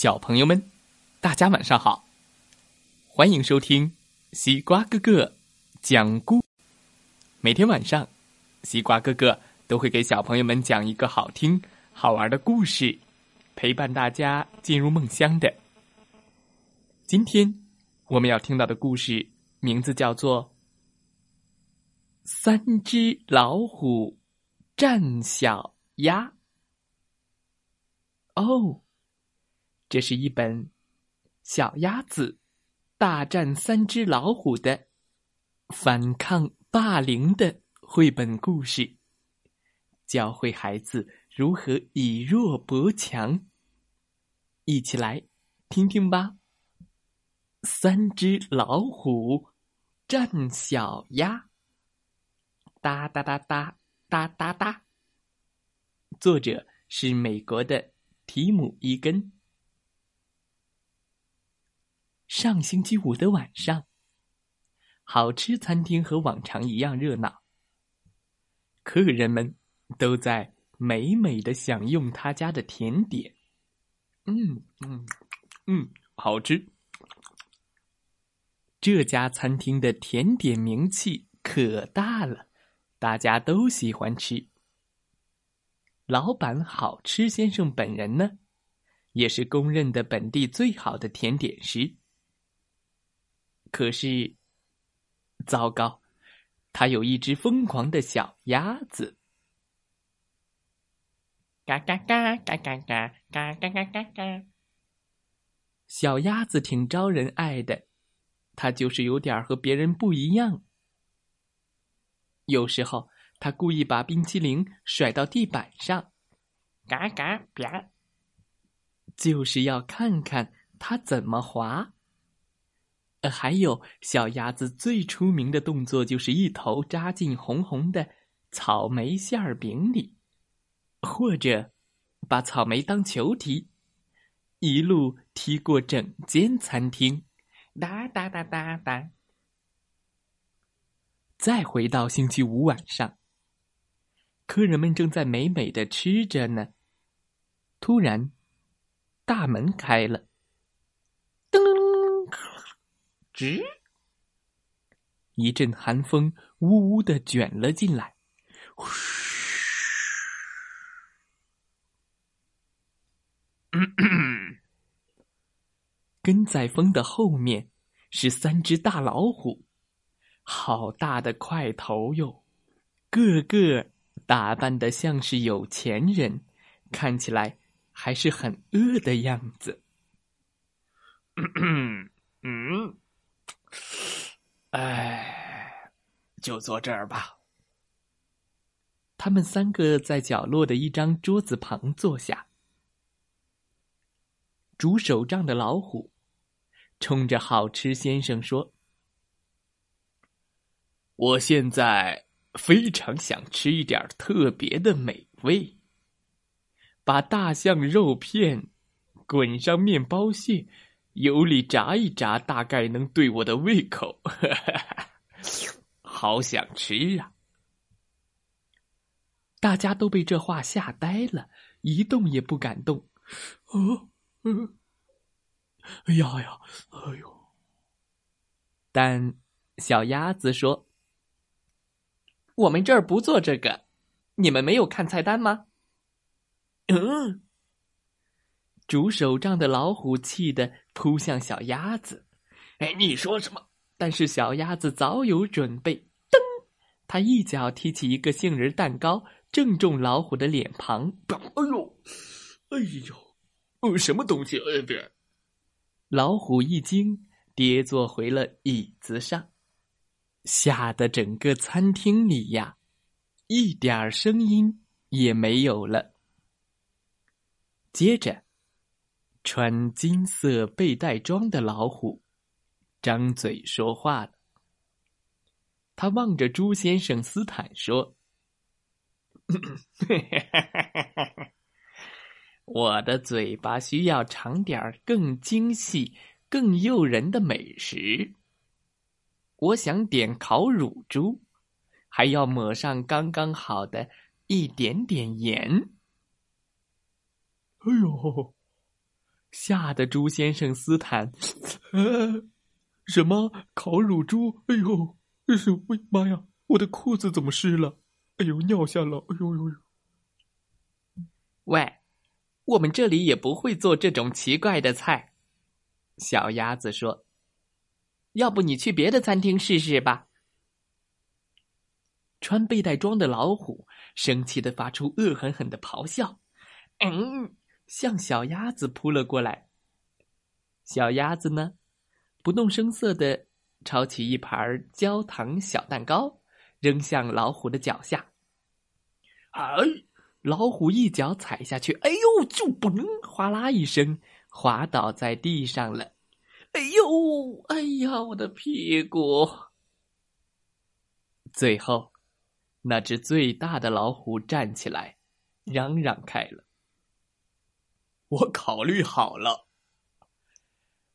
小朋友们，大家晚上好！欢迎收听西瓜哥哥讲故。每天晚上，西瓜哥哥都会给小朋友们讲一个好听、好玩的故事，陪伴大家进入梦乡的。今天我们要听到的故事名字叫做《三只老虎战小鸭》。哦。这是一本小鸭子大战三只老虎的反抗霸凌的绘本故事，教会孩子如何以弱博强。一起来听听吧。三只老虎战小鸭，哒哒哒哒哒哒哒。作者是美国的提姆·伊根。上星期五的晚上，好吃餐厅和往常一样热闹。客人们都在美美的享用他家的甜点。嗯嗯嗯，好吃。这家餐厅的甜点名气可大了，大家都喜欢吃。老板好吃先生本人呢，也是公认的本地最好的甜点师。可是，糟糕！他有一只疯狂的小鸭子，嘎嘎嘎嘎嘎嘎嘎嘎嘎嘎嘎。小鸭子挺招人爱的，它就是有点和别人不一样。有时候，它故意把冰淇淋甩到地板上，嘎嘎啪，就是要看看它怎么滑。呃，还有小鸭子最出名的动作就是一头扎进红红的草莓馅儿饼里，或者把草莓当球踢，一路踢过整间餐厅，哒哒哒哒哒。再回到星期五晚上，客人们正在美美的吃着呢，突然，大门开了。吱！一阵寒风呜呜的卷了进来，跟在风的后面是三只大老虎，好大的块头哟！个个打扮的像是有钱人，看起来还是很饿的样子。嗯。哎，就坐这儿吧。他们三个在角落的一张桌子旁坐下。煮手杖的老虎冲着好吃先生说：“我现在非常想吃一点特别的美味，把大象肉片滚上面包屑。”油里炸一炸，大概能对我的胃口。好想吃啊！大家都被这话吓呆了，一动也不敢动。哦，嗯，哎呀呀，哎呦！但小鸭子说：“我们这儿不做这个，你们没有看菜单吗？”嗯。煮手杖的老虎气得扑向小鸭子，哎，你说什么？但是小鸭子早有准备，噔，他一脚踢起一个杏仁蛋糕，正中老虎的脸庞。哎呦，哎呦，哦，什么东西？哎别！老虎一惊，跌坐回了椅子上，吓得整个餐厅里呀，一点声音也没有了。接着。穿金色背带装的老虎，张嘴说话了。他望着猪先生斯坦说：“我的嘴巴需要尝点儿更精细、更诱人的美食。我想点烤乳猪，还要抹上刚刚好的一点点盐。”哎呦！吓得猪先生斯坦，呃，什么烤乳猪？哎呦，哎呦喂妈呀！我的裤子怎么湿了？哎呦，尿下了！哎呦呦呦！喂，我们这里也不会做这种奇怪的菜。小鸭子说：“要不你去别的餐厅试试吧。”穿背带装的老虎生气的发出恶狠狠的咆哮，嗯，向小鸭子扑了过来。小鸭子呢，不动声色的抄起一盘焦糖小蛋糕，扔向老虎的脚下。哎，老虎一脚踩下去，哎呦，就嘣，哗啦一声，滑倒在地上了。哎呦，哎呀，我的屁股！最后。那只最大的老虎站起来，嚷嚷开了：“我考虑好了，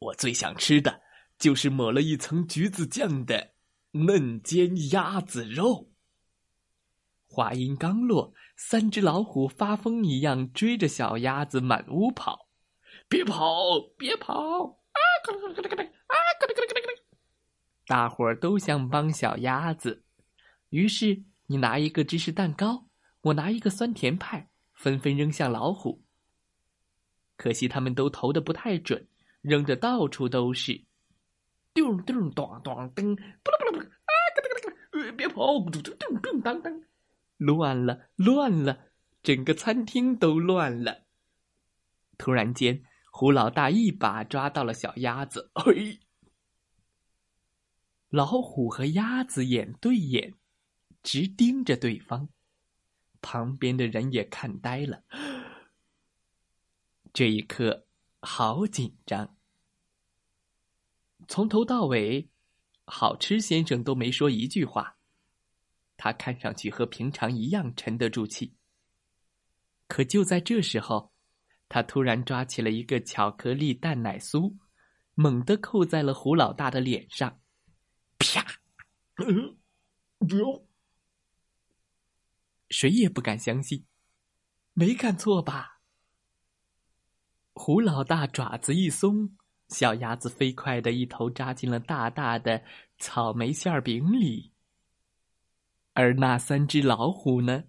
我最想吃的就是抹了一层橘子酱的嫩煎鸭子肉。”话音刚落，三只老虎发疯一样追着小鸭子满屋跑：“别跑，别跑！”啊，咯咯咯咯咯啊，咯咯咯咯咯！大伙儿都想帮小鸭子，于是。你拿一个芝士蛋糕，我拿一个酸甜派，纷纷扔向老虎。可惜他们都投的不太准，扔的到处都是，咚咚咚咚噔，不啦不啦不啊！咯咯咯咯，别跑！咚咚咚咚当当，乱了乱了，整个餐厅都乱了。突然间，胡老大一把抓到了小鸭子，嘿！老虎和鸭子眼对眼。直盯着对方，旁边的人也看呆了。这一刻，好紧张。从头到尾，好吃先生都没说一句话。他看上去和平常一样沉得住气。可就在这时候，他突然抓起了一个巧克力蛋奶酥，猛地扣在了胡老大的脸上，啪！嗯，不要。谁也不敢相信，没看错吧？胡老大爪子一松，小鸭子飞快的一头扎进了大大的草莓馅饼里。而那三只老虎呢，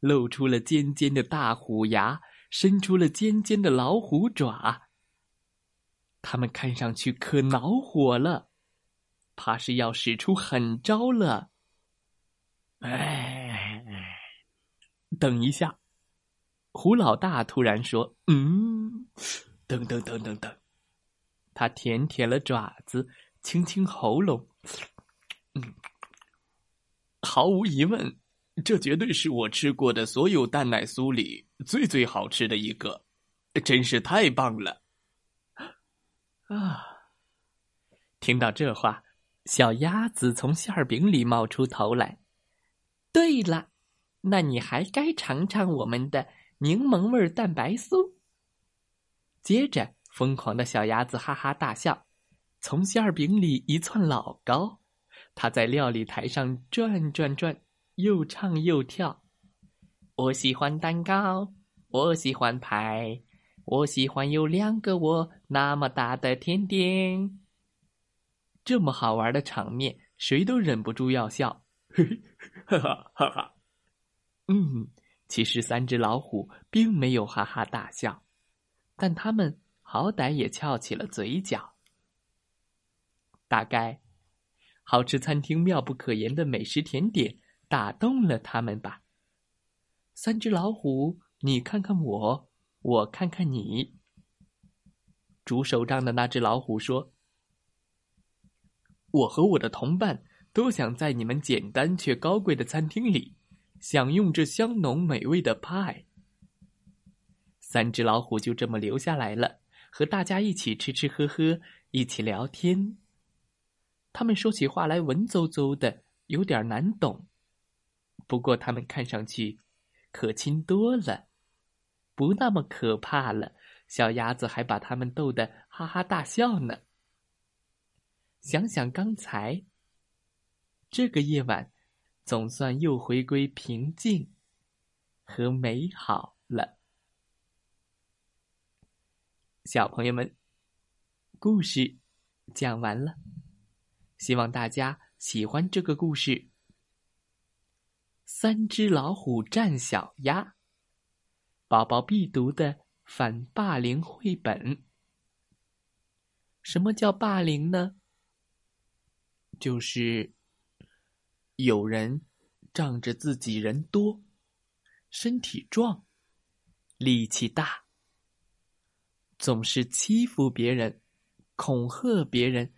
露出了尖尖的大虎牙，伸出了尖尖的老虎爪。它们看上去可恼火了，怕是要使出狠招了。哎。等一下，胡老大突然说：“嗯，等等等等等。”他舔舔了爪子，清清喉咙，嗯，毫无疑问，这绝对是我吃过的所有蛋奶酥里最最好吃的一个，真是太棒了！啊！听到这话，小鸭子从馅饼里冒出头来。对了。那你还该尝尝我们的柠檬味蛋白酥。接着，疯狂的小鸭子哈哈大笑，从馅儿饼里一窜老高，它在料理台上转转转，又唱又跳。我喜欢蛋糕，我喜欢派，我喜欢有两个我那么大的甜点。这么好玩的场面，谁都忍不住要笑，嘿嘿，哈哈哈哈。嗯，其实三只老虎并没有哈哈大笑，但他们好歹也翘起了嘴角。大概，好吃餐厅妙不可言的美食甜点打动了他们吧。三只老虎，你看看我，我看看你。拄手杖的那只老虎说：“我和我的同伴都想在你们简单却高贵的餐厅里。”享用这香浓美味的派，三只老虎就这么留下来了，和大家一起吃吃喝喝，一起聊天。他们说起话来文绉绉的，有点难懂。不过他们看上去可亲多了，不那么可怕了。小鸭子还把他们逗得哈哈大笑呢。想想刚才，这个夜晚。总算又回归平静和美好了。小朋友们，故事讲完了，希望大家喜欢这个故事。三只老虎战小鸭，宝宝必读的反霸凌绘本。什么叫霸凌呢？就是有人仗着自己人多、身体壮、力气大。总是欺负别人，恐吓别人。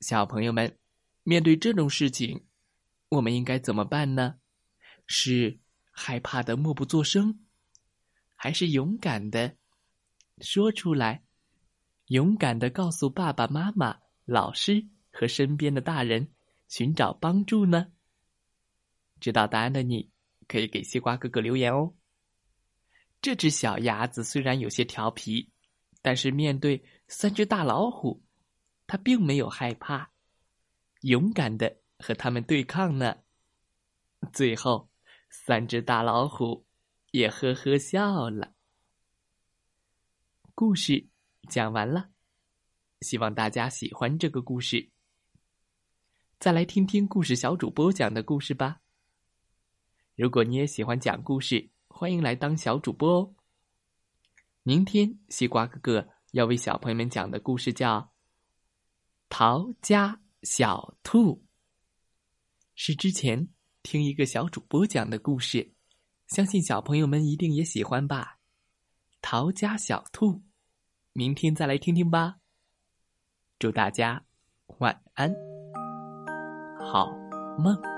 小朋友们，面对这种事情，我们应该怎么办呢？是害怕的默不作声，还是勇敢的说出来，勇敢的告诉爸爸妈妈、老师和身边的大人寻找帮助呢？知道答案的你，可以给西瓜哥哥留言哦。这只小鸭子虽然有些调皮，但是面对三只大老虎，它并没有害怕，勇敢的和他们对抗呢。最后，三只大老虎也呵呵笑了。故事讲完了，希望大家喜欢这个故事。再来听听故事小主播讲的故事吧。如果你也喜欢讲故事。欢迎来当小主播哦！明天西瓜哥哥要为小朋友们讲的故事叫《逃家小兔》，是之前听一个小主播讲的故事，相信小朋友们一定也喜欢吧。《逃家小兔》，明天再来听听吧。祝大家晚安，好梦。